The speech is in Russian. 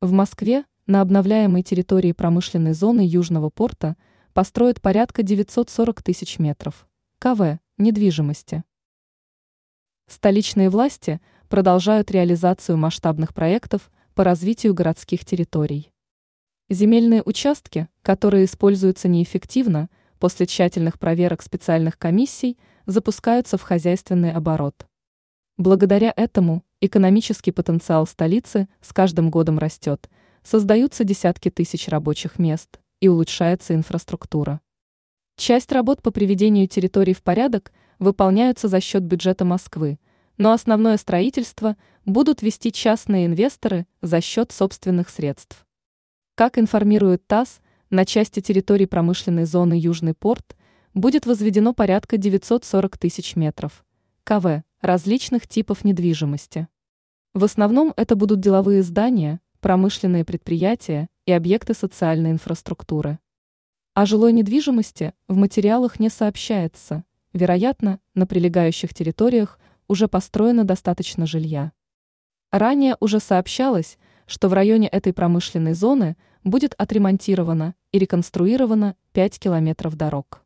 В Москве на обновляемой территории промышленной зоны Южного порта построят порядка 940 тысяч метров КВ недвижимости. Столичные власти продолжают реализацию масштабных проектов по развитию городских территорий. Земельные участки, которые используются неэффективно, после тщательных проверок специальных комиссий запускаются в хозяйственный оборот. Благодаря этому экономический потенциал столицы с каждым годом растет, создаются десятки тысяч рабочих мест и улучшается инфраструктура. Часть работ по приведению территорий в порядок выполняются за счет бюджета Москвы, но основное строительство будут вести частные инвесторы за счет собственных средств. Как информирует ТАСС, на части территории промышленной зоны Южный порт будет возведено порядка 940 тысяч метров КВ различных типов недвижимости. В основном это будут деловые здания, промышленные предприятия и объекты социальной инфраструктуры. О жилой недвижимости в материалах не сообщается. Вероятно, на прилегающих территориях уже построено достаточно жилья. Ранее уже сообщалось, что в районе этой промышленной зоны будет отремонтировано и реконструировано 5 километров дорог.